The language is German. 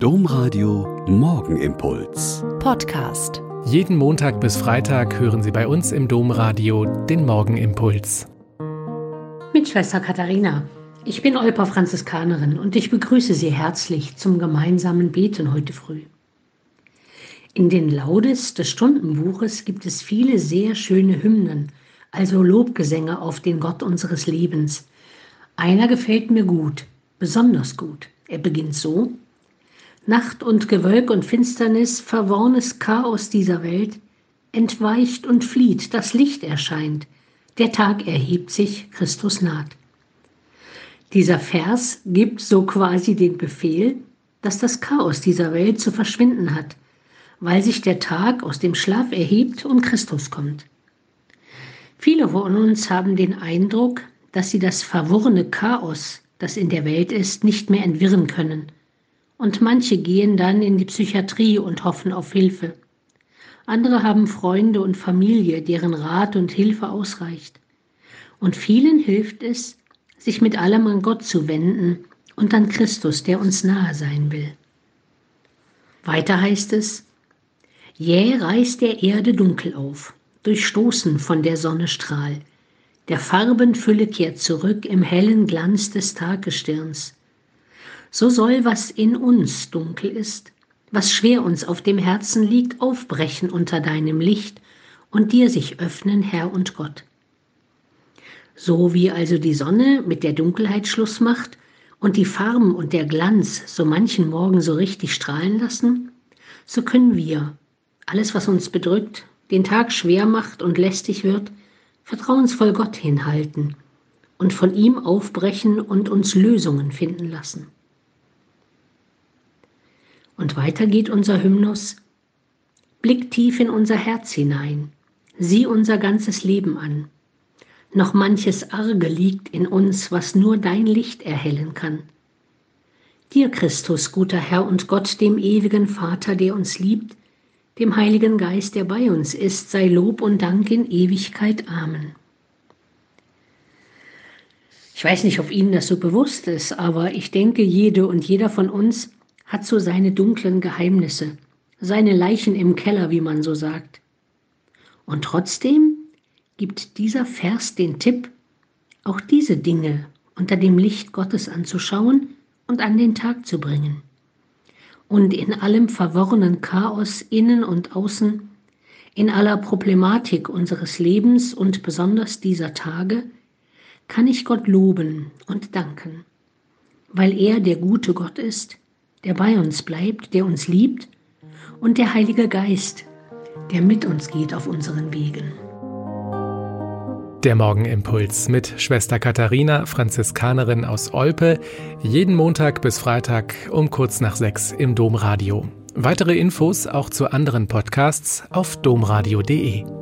Domradio Morgenimpuls. Podcast. Jeden Montag bis Freitag hören Sie bei uns im Domradio den Morgenimpuls. Mit Schwester Katharina. Ich bin Olpa Franziskanerin und ich begrüße Sie herzlich zum gemeinsamen Beten heute früh. In den Laudes des Stundenbuches gibt es viele sehr schöne Hymnen, also Lobgesänge auf den Gott unseres Lebens. Einer gefällt mir gut, besonders gut. Er beginnt so. Nacht und Gewölk und Finsternis, verworrnes Chaos dieser Welt, entweicht und flieht, das Licht erscheint, der Tag erhebt sich, Christus naht. Dieser Vers gibt so quasi den Befehl, dass das Chaos dieser Welt zu verschwinden hat, weil sich der Tag aus dem Schlaf erhebt und Christus kommt. Viele von uns haben den Eindruck, dass sie das verworrene Chaos, das in der Welt ist, nicht mehr entwirren können und manche gehen dann in die Psychiatrie und hoffen auf Hilfe. Andere haben Freunde und Familie, deren Rat und Hilfe ausreicht. Und vielen hilft es, sich mit allem an Gott zu wenden und an Christus, der uns nahe sein will. Weiter heißt es, jäh reißt der Erde dunkel auf, durchstoßen von der Sonne Strahl. Der Farbenfülle kehrt zurück im hellen Glanz des Tagessterns so soll, was in uns dunkel ist, was schwer uns auf dem Herzen liegt, aufbrechen unter deinem Licht und dir sich öffnen, Herr und Gott. So wie also die Sonne mit der Dunkelheit Schluss macht und die Farben und der Glanz so manchen Morgen so richtig strahlen lassen, so können wir alles, was uns bedrückt, den Tag schwer macht und lästig wird, vertrauensvoll Gott hinhalten und von ihm aufbrechen und uns Lösungen finden lassen. Und weiter geht unser Hymnus. Blick tief in unser Herz hinein, sieh unser ganzes Leben an. Noch manches Arge liegt in uns, was nur dein Licht erhellen kann. Dir, Christus, guter Herr und Gott, dem ewigen Vater, der uns liebt, dem Heiligen Geist, der bei uns ist, sei Lob und Dank in Ewigkeit. Amen. Ich weiß nicht, ob Ihnen das so bewusst ist, aber ich denke, jede und jeder von uns hat so seine dunklen Geheimnisse, seine Leichen im Keller, wie man so sagt. Und trotzdem gibt dieser Vers den Tipp, auch diese Dinge unter dem Licht Gottes anzuschauen und an den Tag zu bringen. Und in allem verworrenen Chaos innen und außen, in aller Problematik unseres Lebens und besonders dieser Tage, kann ich Gott loben und danken, weil er der gute Gott ist, der bei uns bleibt, der uns liebt und der Heilige Geist, der mit uns geht auf unseren Wegen. Der Morgenimpuls mit Schwester Katharina, Franziskanerin aus Olpe, jeden Montag bis Freitag um kurz nach sechs im Domradio. Weitere Infos auch zu anderen Podcasts auf domradio.de.